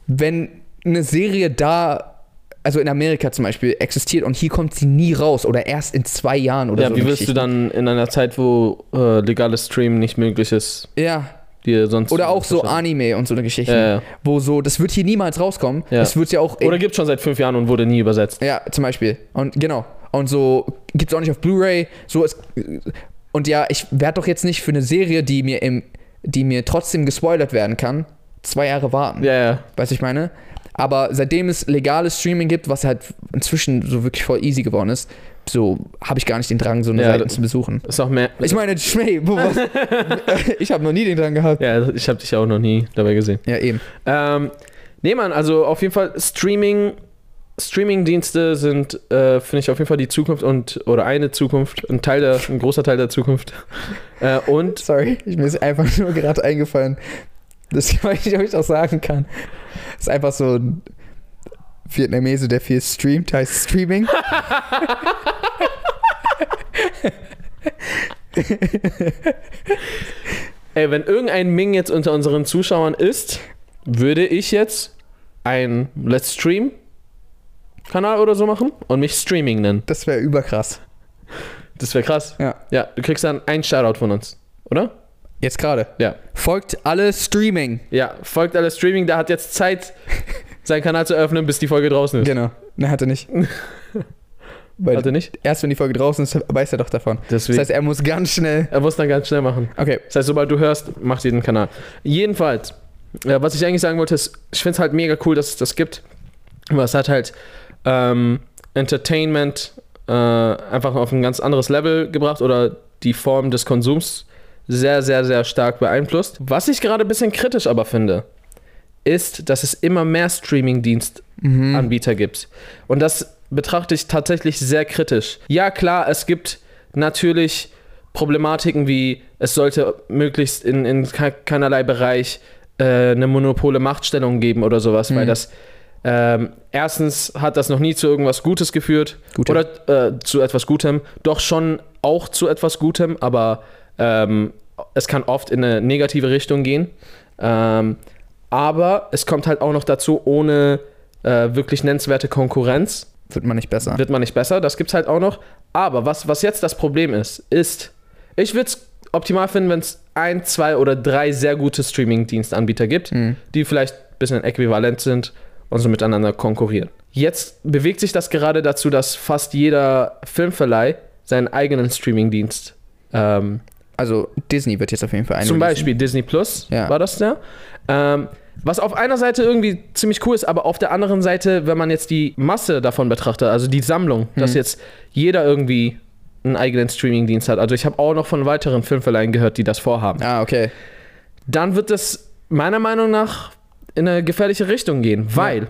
wenn eine Serie da, also in Amerika zum Beispiel, existiert und hier kommt sie nie raus oder erst in zwei Jahren oder Ja, so. wie eine willst du dann in einer Zeit, wo äh, legales Stream nicht möglich ist? Ja, die sonst. Oder auch so Anime und so eine Geschichte. Ja, ja. Wo so, das wird hier niemals rauskommen. Ja. Das wird ja auch. Oder gibt schon seit fünf Jahren und wurde nie übersetzt. Ja, zum Beispiel. Und genau. Und so gibt es auch nicht auf Blu-ray. So ist, und ja, ich werde doch jetzt nicht für eine Serie, die mir im, die mir trotzdem gespoilert werden kann, zwei Jahre warten. Ja, ja. Weißt du, ich meine? Aber seitdem es legales Streaming gibt, was halt inzwischen so wirklich voll easy geworden ist, so habe ich gar nicht den Drang, so eine Ja, Seite das- zu besuchen. Ist auch mehr. Ich meine, Schmäh, *laughs* ich habe noch nie den Drang gehabt. ja, ich habe dich auch noch nie dabei gesehen. Ja, eben. Ähm, nee, Mann, also auf jeden Fall Streaming. Streaming-Dienste sind, äh, finde ich, auf jeden Fall die Zukunft und oder eine Zukunft, ein Teil der, ein großer Teil der Zukunft. Äh, und *laughs* Sorry, ich, mir ist einfach nur gerade eingefallen, das ich weiß nicht, ob ich das sagen kann. ist einfach so ein Vietnamese, der viel streamt, heißt Streaming. ey, wenn irgendein Ming jetzt unter unseren Zuschauern ist, würde ich jetzt ein Let's Stream Kanal oder so machen und mich Streaming nennen. Das wäre überkrass. Das wäre krass. Ja. Ja, du kriegst dann einen Shoutout von uns, oder? Jetzt gerade. Ja. Folgt alle Streaming. Ja, folgt alle Streaming, der hat jetzt Zeit, seinen Kanal zu öffnen, bis die Folge draußen ist. Genau. Ne, hat er nicht. *laughs* Weil Hat er nicht? erst wenn die Folge draußen ist, weiß er doch davon. Deswegen. Das heißt, er muss ganz schnell. er muss dann ganz schnell machen. Okay. Das heißt, sobald du hörst, mach dir den Kanal. Jedenfalls, äh, was ich eigentlich sagen wollte, ist, ich finde es halt mega cool, dass es das gibt. Aber es hat halt ähm, Entertainment äh, einfach auf ein ganz anderes Level gebracht oder die Form des Konsums sehr, sehr, sehr stark beeinflusst. Was ich gerade ein bisschen kritisch aber finde, ist, dass es immer mehr Streaming-Dienst-Anbieter gibt. Und das betrachte ich tatsächlich sehr kritisch. Ja, klar, es gibt natürlich Problematiken wie, es sollte möglichst in, in ke- keinerlei Bereich äh, eine monopole Machtstellung geben oder sowas, weil Mhm. das ähm, erstens hat das noch nie zu irgendwas Gutes geführt Gutem. oder äh, zu etwas Gutem, doch schon auch zu etwas Gutem, aber ähm, es kann oft in eine negative Richtung gehen. Ähm, aber es kommt halt auch noch dazu, ohne äh, wirklich nennenswerte Konkurrenz Wird man nicht besser. wird man nicht besser. Das gibt's halt auch noch. Aber was, was jetzt das Problem ist, ist, ich würde es optimal finden, wenn es ein, zwei oder drei sehr gute Streaming-Dienstanbieter gibt, Mhm. die vielleicht ein bisschen äquivalent sind und so miteinander konkurrieren. Jetzt bewegt sich das gerade dazu, dass fast jeder Filmverleih seinen eigenen Streaming-Dienst ähm, Also Disney wird jetzt auf jeden Fall ein. zum Beispiel Disney Plus Ja. war das ja. Ähm, was auf einer Seite irgendwie ziemlich cool ist, aber auf der anderen Seite, wenn man jetzt die Masse davon betrachtet, also die Sammlung, dass Mhm. jetzt jeder irgendwie einen eigenen Streaming-Dienst hat. Also ich habe auch noch von weiteren Filmverleihen gehört, die das vorhaben. Ah, okay. Dann wird das meiner Meinung nach in eine gefährliche Richtung gehen, weil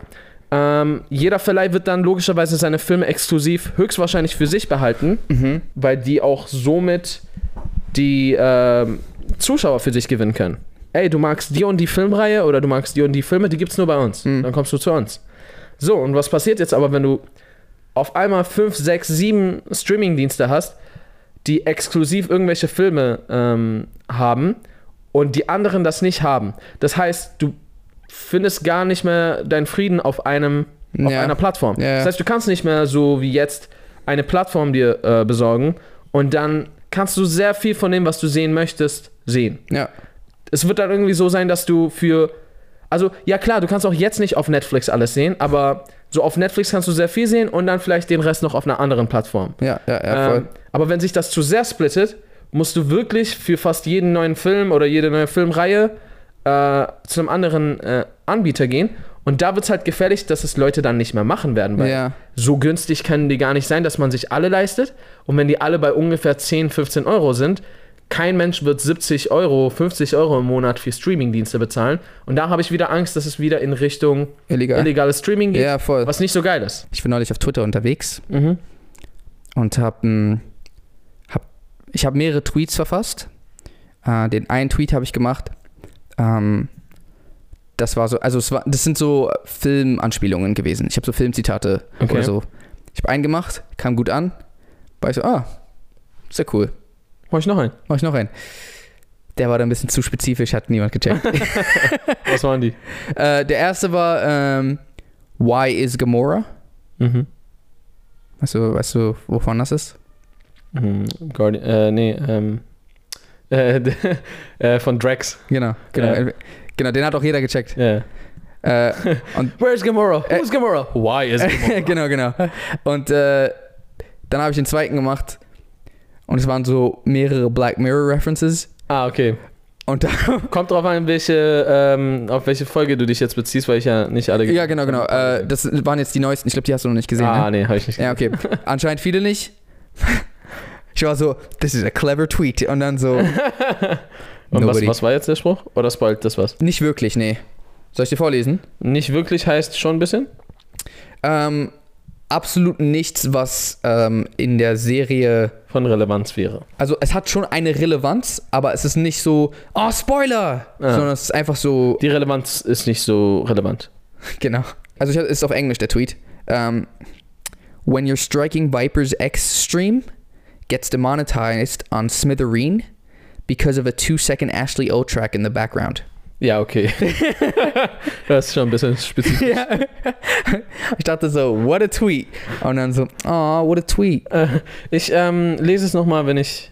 ähm, jeder Verleih wird dann logischerweise seine Filme exklusiv höchstwahrscheinlich für sich behalten Mhm. weil die auch somit die ähm, Zuschauer für sich gewinnen können. Ey, du magst die und die Filmreihe oder du magst die und die Filme, die gibt's nur bei uns. Mhm. Dann kommst du zu uns. So, und was passiert jetzt aber, wenn du auf einmal 5, 6, 7 Streaming-Dienste hast, die exklusiv irgendwelche Filme ähm, haben und die anderen das nicht haben? Das heißt, du findest gar nicht mehr deinen Frieden auf einem auf Ja. einer Plattform. Ja. Das heißt, du kannst nicht mehr so wie jetzt eine Plattform dir äh, besorgen und dann kannst du sehr viel von dem, was du sehen möchtest, sehen. Ja. Es wird dann irgendwie so sein, dass du für. Also, ja klar, du kannst auch jetzt nicht auf Netflix alles sehen, aber so auf Netflix kannst du sehr viel sehen und dann vielleicht den Rest noch auf einer anderen Plattform. Ja, ja, ja, voll. Ähm, aber wenn sich das zu sehr splittet, musst du wirklich für fast jeden neuen Film oder jede neue Filmreihe äh, zu einem anderen äh, Anbieter gehen. Und da wird es halt gefährlich, dass es Leute dann nicht mehr machen werden, weil ja. so günstig können die gar nicht sein, dass man sich alle leistet. Und wenn die alle bei ungefähr 10, 15 Euro sind, kein Mensch wird 70 Euro, 50 Euro im Monat für Streamingdienste bezahlen. Und da habe ich wieder Angst, dass es wieder in Richtung Illegal. illegales Streaming geht, Ja, voll. was nicht so geil ist. Ich bin neulich auf Twitter unterwegs Mhm. und habe hab, ich habe mehrere Tweets verfasst. Äh, den einen Tweet habe ich gemacht. Ähm, das war so, also es war, das sind so Filmanspielungen gewesen. Ich habe so Filmzitate Okay. oder so. Ich habe einen gemacht, kam gut an. War ich so, ah, sehr cool. Mach ich noch einen. Mach ich noch einen. Der war dann ein bisschen zu spezifisch, hat niemand gecheckt. *laughs* Was waren die? äh, der erste war ähm, Why is Gamora? Mhm. Weißt du, weißt du, wovon das ist? Mhm. Guardi äh, nee, ähm, *laughs* Äh, äh, von Drax. Genau, genau. Ja. Genau, den hat auch jeder gecheckt. Ja. Äh, *laughs* und Where's Gamora? Äh, Who's Gamora? Why is Gamora? genau, genau. Und äh, dann habe ich den zweiten gemacht und es waren so mehrere Black Mirror References. ah, okay. Und da, *laughs* Kommt drauf an, welche, ähm, auf welche Folge du dich jetzt beziehst, weil ich ja nicht alle ja, genau, genau. Äh, das waren jetzt die neuesten. Ich glaube, die hast du noch nicht gesehen. Ah, ne? nee, habe ich nicht Ja, okay. *laughs* Anscheinend viele nicht. *laughs* Ich war so, this is a clever tweet. Und dann so, Und was, was war jetzt der Spruch? Oder spoilt das was? nicht wirklich, nee. Soll ich dir vorlesen? Nicht wirklich heißt schon ein bisschen? Ähm, absolut nichts, was ähm, in der Serie. Von Relevanz wäre. Also, es hat schon eine Relevanz, aber es ist nicht so, oh, Spoiler! Ah. Sondern es ist einfach so, Die Relevanz ist nicht so relevant. *laughs* genau. Also, ich, ist auf Englisch der Tweet. Ähm, When your striking Viper's X stream gets demonetized on Smithereen because of a two second Ashley O track in the background. Ja, okay. *laughs* das ist schon ein bisschen spezifisch. Ja. Ich dachte so, what a tweet. Und dann so, oh, what a tweet. Äh, ich ähm, lese es nochmal, wenn ich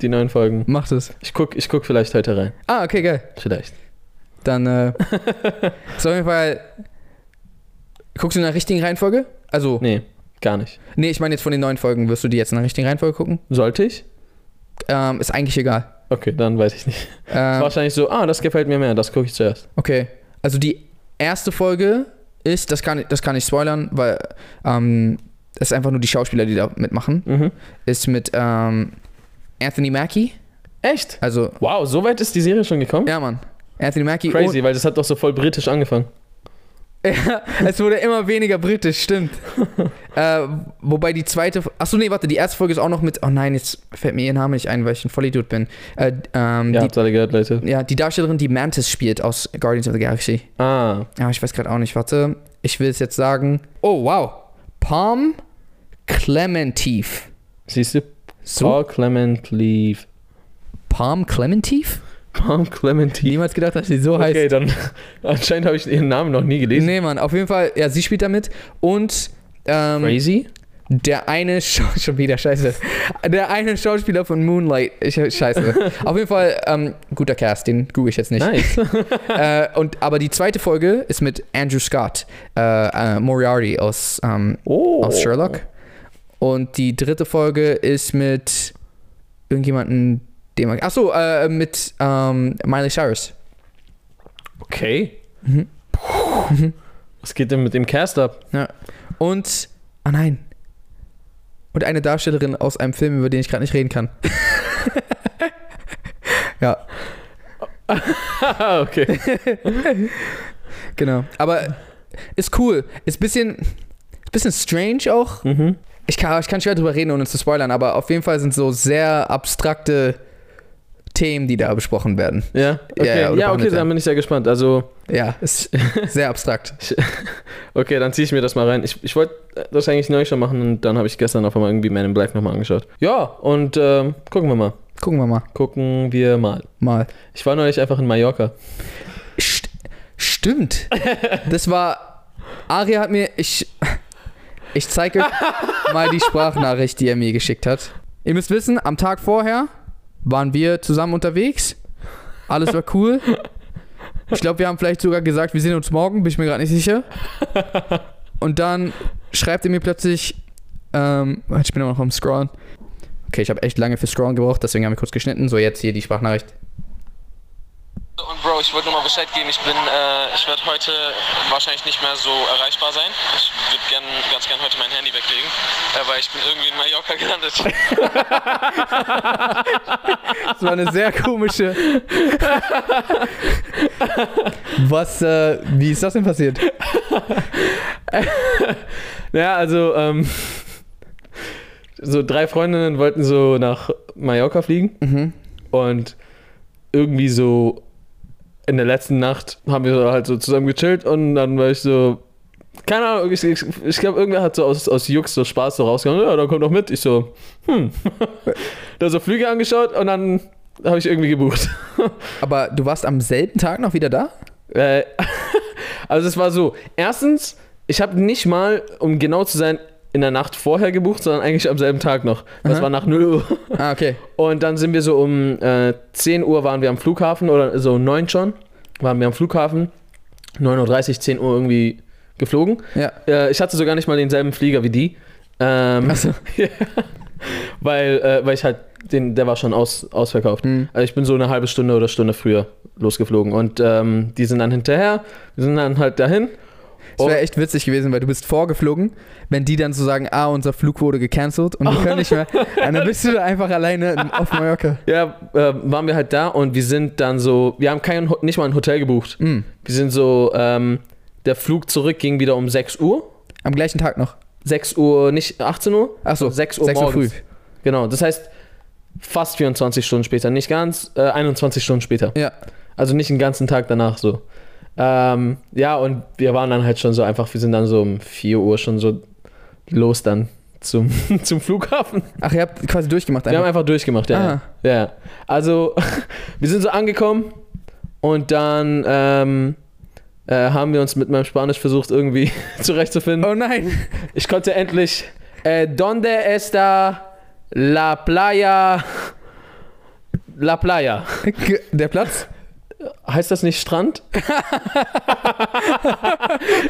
die neuen Folgen. Macht es. Ich guck, ich guck vielleicht heute rein. Ah, okay, geil. Vielleicht. Dann, äh, *laughs* ist auf jeden Fall. Guckst du in der richtigen Reihenfolge? Also, nee, Nee, gar nicht. ich meine jetzt von den neuen Folgen. Wirst du die jetzt in der richtigen Reihenfolge gucken? Sollte ich? Ähm, ist eigentlich egal. Okay, dann weiß ich nicht. Ähm, Wahrscheinlich so, ah, das gefällt mir mehr, das gucke ich zuerst. okay. Also, die erste Folge ist, das kann, ich- das kann ich spoilern, weil ähm, es einfach nur die Schauspieler, die da mitmachen. Mhm. Ist mit ähm, Anthony Mackie. Echt? Also, Wow, so weit ist die Serie schon gekommen? ja, Mann. Anthony Mackie. Crazy, weil das hat doch so voll britisch angefangen. Ja, *laughs* es wurde immer weniger britisch, stimmt. *laughs* äh, wobei die zweite. Achso, nee, warte, die erste Folge ist auch noch mit. Oh nein, jetzt fällt mir ihr Name nicht ein, weil ich ein Vollidiot bin. Äh, ähm, Ja, die, habt ihr alle gehört, Leute. ja, die Darstellerin, die Mantis spielt aus Guardians of the Galaxy. Ah, Ja, ich weiß gerade auch nicht, warte. Ich will es jetzt sagen. Oh, wow. Palm Clementif. siehst du? So? Paul Clement Leave. Palm Clementif? Paul Clementine. Niemals gedacht, dass sie so heißt. Okay, dann *laughs* anscheinend habe ich ihren Namen noch nie gelesen. Nee, Mann, auf jeden Fall, ja, sie spielt damit. Und ähm, Crazy? Der eine Schau *laughs* schon wieder scheiße. Der eine Schauspieler von Moonlight. Ich, scheiße. *laughs* Auf jeden Fall ähm, guter Cast, den google ich jetzt nicht. Nice. Äh, und aber die zweite Folge ist mit Andrew Scott, äh, äh, Moriarty aus, ähm, Oh. aus Sherlock. Und die dritte Folge ist mit irgendjemanden, man. Achso, äh, mit ähm, Miley Cyrus. Okay. Mhm. Was geht denn mit dem Cast ab? Und. Ah nein. Und eine Darstellerin aus einem Film, über den ich gerade nicht reden kann. *laughs* ja. *laughs* okay. *laughs* Genau. Aber ist cool. Ist bisschen, bisschen strange auch. Mhm. Ich kann, ich kann schwer drüber reden, ohne zu spoilern, aber auf jeden Fall sind so sehr abstrakte Themen, die da besprochen werden. Ja, okay, Ja, ja, ja, okay dann bin ich sehr gespannt. Also, Ja, ist *laughs* sehr abstrakt. *laughs* okay, dann ziehe ich mir das mal rein. Ich, ich wollte das eigentlich neu schon machen und dann habe ich gestern auf einmal irgendwie Man in Black nochmal angeschaut. Ja, und ähm, gucken wir mal. Gucken wir mal. Gucken wir mal. Mal. Ich war neulich einfach in Mallorca. St stimmt. Das war. Aria hat mir. Ich. Ich zeige euch mal die Sprachnachricht, die er mir geschickt hat. Ihr müsst wissen, am Tag vorher waren wir zusammen unterwegs. Alles war cool. Ich glaube, wir haben vielleicht sogar gesagt, wir sehen uns morgen, bin ich mir gerade nicht sicher. Und dann schreibt er mir plötzlich, ähm, ich bin immer noch am Scrollen. Okay, ich habe echt lange für Scrollen gebraucht, deswegen haben wir kurz geschnitten. So, jetzt hier die Sprachnachricht. Und Bro, ich wollte nur mal Bescheid geben, ich bin, äh, ich werde heute wahrscheinlich nicht mehr so erreichbar sein. Ich würde gern, ganz gern heute mein Handy weglegen, äh, weil ich bin irgendwie in Mallorca *laughs* gelandet. Das war eine sehr komische. Was, äh, wie ist das denn passiert? *laughs* Ja, also, ähm, so drei Freundinnen wollten so nach Mallorca fliegen Mhm. und irgendwie so in der letzten Nacht haben wir halt so zusammen gechillt und dann war ich so, keine Ahnung, ich, ich, ich glaube, irgendwer hat so aus, aus Jux so Spaß so rausgehauen, ja, dann kommt doch mit. Ich so, hm. *laughs* da so Flüge angeschaut und dann habe ich irgendwie gebucht. *laughs* Aber du warst am selben Tag noch wieder da? Äh, *laughs* also es war so, erstens, ich habe nicht mal, um genau zu sein, in der Nacht vorher gebucht, sondern eigentlich am selben Tag noch. Das Aha. war nach 0 Uhr. Ah, okay. *laughs* Und dann sind wir so um äh, 10 Uhr waren wir am Flughafen oder so 9 schon, waren wir am Flughafen. 9.30 Uhr, 10 Uhr irgendwie geflogen. Ja. Äh, ich hatte sogar nicht mal denselben Flieger wie die. Ähm, Achso. *laughs* ja. weil, äh, weil ich halt, den, der war schon aus, ausverkauft. Hm. Also ich bin so eine halbe Stunde oder Stunde früher losgeflogen. Und ähm, die sind dann hinterher, wir sind dann halt dahin. Es wäre echt witzig gewesen, weil du bist vorgeflogen, wenn die dann so sagen, ah, unser Flug wurde gecancelt und wir können nicht mehr. *laughs* Dann bist du da einfach alleine auf Mallorca. Ja, äh, waren wir halt da und wir sind dann so, wir haben kein, nicht mal ein Hotel gebucht. Mhm. Wir sind so, ähm, der Flug zurück ging wieder um 6 Uhr. Am gleichen Tag noch. 6 Uhr, nicht 18 Uhr? Achso, 6 Uhr 6 Uhr morgens. früh. Genau, das heißt fast 24 Stunden später, nicht ganz, äh, 21 Stunden später. Ja. Also nicht einen ganzen Tag danach so. Ähm, ja, und wir waren dann halt schon so einfach, wir sind dann so um 4 Uhr schon so los dann zum, *laughs* zum Flughafen. Ach, ihr habt quasi durchgemacht Wir haben einfach. einfach durchgemacht, ja. Ja, ja. Also, *laughs* wir sind so angekommen und dann ähm, äh, haben wir uns mit meinem Spanisch versucht, irgendwie *laughs* zurechtzufinden. Oh nein. Ich konnte endlich. Äh, donde está la playa? La playa. Der Platz? Heißt das nicht Strand? *laughs*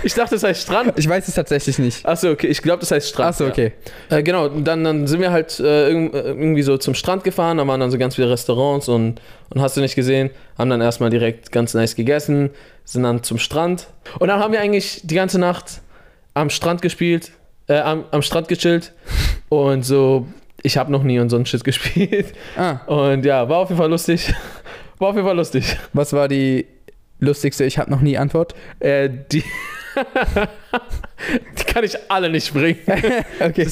ich dachte, es heißt Strand. Ich weiß es tatsächlich nicht. Achso, okay. Ich glaube, das heißt Strand. Achso, okay. Ja. Äh, genau, dann, dann sind wir halt äh, äh, irgendwie so zum Strand gefahren. Da waren dann so ganz viele Restaurants und, und hast du nicht gesehen. Haben dann erstmal direkt ganz nice gegessen. Sind dann zum Strand. Und dann haben wir eigentlich die ganze Nacht am Strand gespielt. Äh, am, am Strand gechillt. *laughs* Und so, ich habe noch nie und so ein Shit gespielt. Ah, Und ja, war auf jeden Fall lustig. War auf jeden Fall lustig. was war die lustigste Ich habe noch nie Antwort? Äh, die, *laughs* die kann ich alle nicht bringen. *laughs* Okay.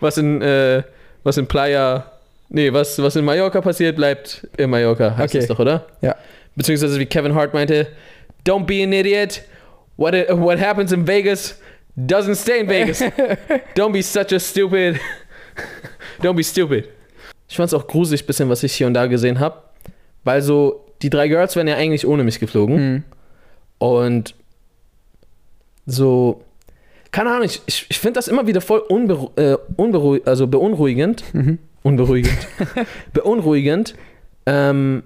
Was in, äh, was in Playa, nee, was, was in Mallorca passiert, bleibt in Mallorca, heißt Okay. das doch, oder? Ja. Beziehungsweise wie Kevin Hart meinte, don't be an idiot. What, what happens in Vegas doesn't stay in Vegas. *laughs* don't be such a stupid. don't be stupid. Ich fand es auch gruselig bisschen, was ich hier und da gesehen habe, weil so, die drei Girls wären ja eigentlich ohne mich geflogen. Hm. Und so, keine Ahnung, ich, ich, ich finde das immer wieder voll unberu äh, unberuhig, also beunruhigend. Mhm. Unberuhigend. *laughs* beunruhigend, ähm,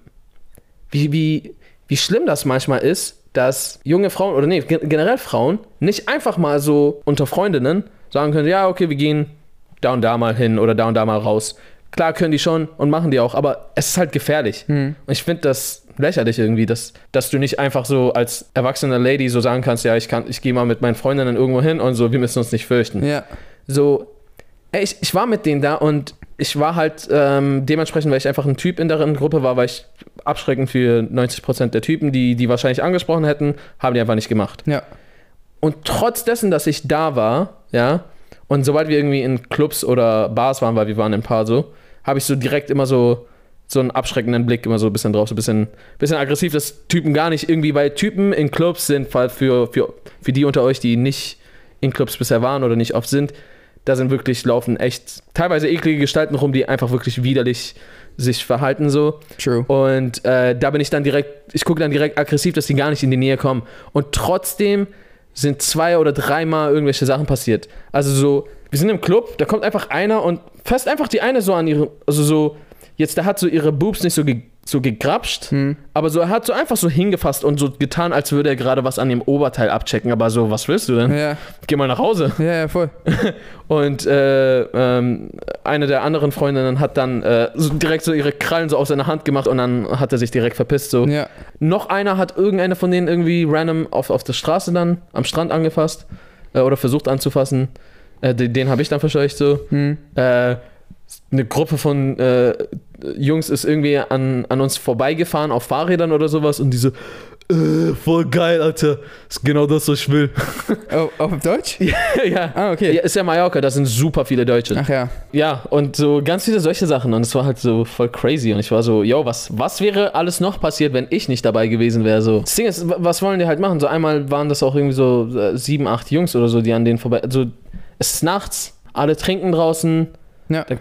wie, wie, wie schlimm das manchmal ist, dass junge Frauen, oder nee, gen- generell Frauen, nicht einfach mal so unter Freundinnen sagen können, ja, okay, wir gehen da und da mal hin oder da und da mal raus. Klar können die schon und machen die auch, aber es ist halt gefährlich. Hm. Und ich finde das lächerlich irgendwie, dass, dass du nicht einfach so als erwachsene Lady so sagen kannst, ja, ich kann, ich gehe mal mit meinen Freundinnen irgendwo hin und so, wir müssen uns nicht fürchten. Ja. So, ey, ich, ich war mit denen da und ich war halt ähm, dementsprechend, weil ich einfach ein Typ in deren Gruppe war, war ich abschreckend für 90% der Typen, die die wahrscheinlich angesprochen hätten, haben die einfach nicht gemacht. Ja. Und trotz dessen, dass ich da war, ja, und sobald wir irgendwie in Clubs oder Bars waren, weil wir waren im Paar so, habe ich so direkt immer so so einen abschreckenden Blick immer so ein bisschen drauf, so ein bisschen, bisschen aggressiv, dass Typen gar nicht irgendwie, weil Typen in Clubs sind, für, für, für die unter euch, die nicht in Clubs bisher waren oder nicht oft sind, da sind wirklich, laufen echt teilweise eklige Gestalten rum, die einfach wirklich widerlich sich verhalten so. True. Und äh, da bin ich dann direkt, ich gucke dann direkt aggressiv, dass die gar nicht in die Nähe kommen. Und trotzdem sind zwei oder dreimal irgendwelche Sachen passiert. Also so, wir sind im Club, da kommt einfach einer und fasst einfach die eine so an ihre, also so, jetzt, der hat so ihre Boobs nicht so, ge, so gegrapscht, Hm. aber so, er hat so einfach so hingefasst und so getan, als würde er gerade was an dem Oberteil abchecken. Aber so, was willst du denn? Ja. Geh mal nach Hause. Ja, ja, voll. *laughs* Und äh, ähm, eine der anderen Freundinnen hat dann äh, so direkt so ihre Krallen so auf seine Hand gemacht und dann hat er sich direkt verpisst. So. Ja. Noch einer hat irgendeine von denen irgendwie random auf, auf der Straße dann am Strand angefasst äh, oder versucht anzufassen. Äh, den den habe ich dann verscheucht so. Hm. Äh, eine Gruppe von äh, Jungs ist irgendwie an, an uns vorbeigefahren auf Fahrrädern oder sowas und diese äh, voll geil, Alter. Ist genau das, was ich will. *laughs* Oh, auf Deutsch? *laughs* ja. Ah, okay. ja. Ist ja Mallorca, da sind super viele Deutsche. Ach ja. Ja, und so ganz viele solche Sachen. Und es war halt so voll crazy. Und ich war so, yo, was, was wäre alles noch passiert, wenn ich nicht dabei gewesen wäre? So. Das Ding ist, wa- was wollen die halt machen? So einmal waren das auch irgendwie so äh, sieben, acht Jungs oder so, die an denen vorbei. Also, es ist nachts, alle trinken draußen. Ja, Da-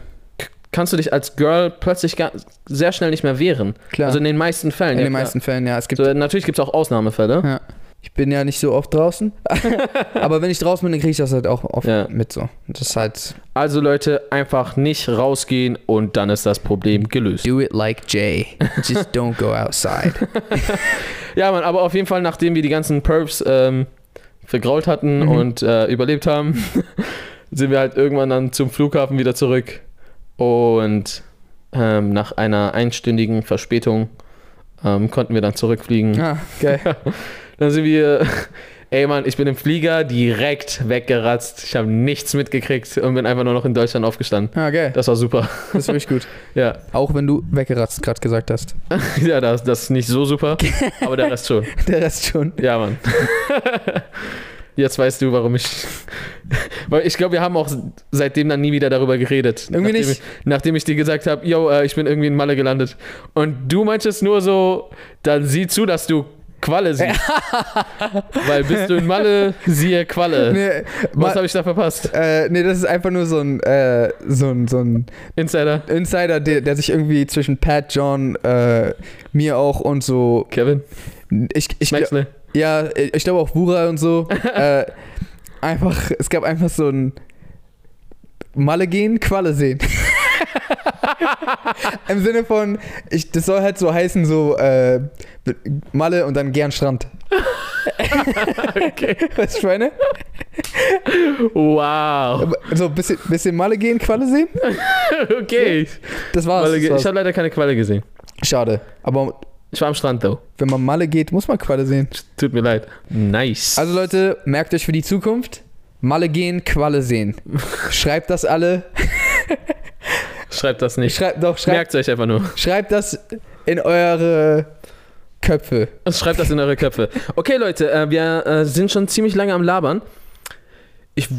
Kannst du dich als Girl plötzlich gar, sehr schnell nicht mehr wehren. klar. Also in den meisten Fällen. in ja, den klar. meisten Fällen, ja. Es gibt. So, natürlich gibt es auch Ausnahmefälle. Ja. Ich bin ja nicht so oft draußen. *laughs* Aber wenn ich draußen bin, dann kriege ich das halt auch oft Ja. mit so. Das ist halt Also Leute, einfach nicht rausgehen und dann ist das Problem gelöst. do it like Jay. Just don't go outside. *laughs* Ja, Mann, aber auf jeden Fall, nachdem wir die ganzen Perps ähm, vergrault hatten Mhm. und äh, überlebt haben, *laughs* sind wir halt irgendwann dann zum Flughafen wieder zurück. Und ähm, nach einer einstündigen Verspätung ähm, konnten wir dann zurückfliegen. Ah, geil. *laughs* Dann sind wir, *laughs* ey Mann, ich bin im Flieger direkt weggeratzt. Ich habe nichts mitgekriegt und bin einfach nur noch in Deutschland aufgestanden. Ah, geil. Das war super. Das ist wirklich gut. *laughs* Ja, Auch wenn du weggeratzt gerade gesagt hast. ja das, das ist nicht so super, aber der Rest schon. Der Rest schon. Ja, Mann. Jetzt weißt du, warum ich. *laughs* Weil ich glaube, wir haben auch seitdem dann nie wieder darüber geredet. Irgendwie nachdem nicht. Ich, nachdem ich dir gesagt habe, yo, äh, ich bin irgendwie in Malle gelandet. Und du meintest nur so, dann sieh zu, dass du Qualle siehst. *laughs* Weil bist du in Malle, siehe Qualle. Nee, Was habe ich da verpasst? äh, nee, das ist einfach nur so ein, äh, so ein, so ein Insider? Insider, der, der sich irgendwie zwischen Pat, John, äh, mir auch und so. Kevin? Ich, ich, gla- Maxley? Ja, ich glaube auch Bura und so. *laughs* äh, einfach, es gab einfach so ein Malle gehen, Qualle sehen. *laughs* Im Sinne von, ich, das soll halt so heißen, so äh, Malle und dann gern Strand. Okay. *laughs* Weißt du, ich meine? Wow. So ein bisschen, bisschen Malle gehen, Qualle sehen? Okay. Das war's. Qualle Das ge- ich war's. habe leider keine Qualle gesehen. Schade. Aber Ich war am Strand, though. wenn man Malle geht, muss man Qualle sehen. Tut mir leid. Nice. Also Leute, merkt euch für die Zukunft, Malle gehen, Qualle sehen. *laughs* Schreibt das alle. Schreibt das nicht. Schreibt doch, schreibt, Merkt euch einfach nur. schreibt das in eure Köpfe. Schreibt das in eure Köpfe. Okay, Leute, äh, wir äh, sind schon ziemlich lange am Labern. Ich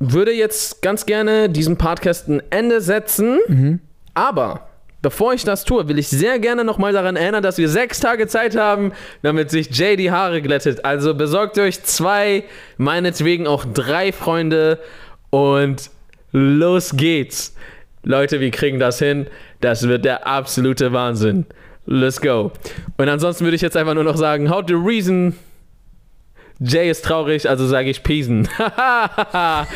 würde jetzt ganz gerne diesem Podcast ein Ende setzen, aber bevor ich das tue, will ich sehr gerne nochmal daran erinnern, dass wir sechs Tage Zeit haben, damit sich Jay die Haare glättet. Also besorgt euch zwei, meinetwegen auch drei Freunde und los geht's. Leute, wir kriegen das hin. Das wird der absolute Wahnsinn. Let's go. Und ansonsten würde ich jetzt einfach nur noch sagen, how the reason. Jay ist traurig, also sage ich Peace. *laughs*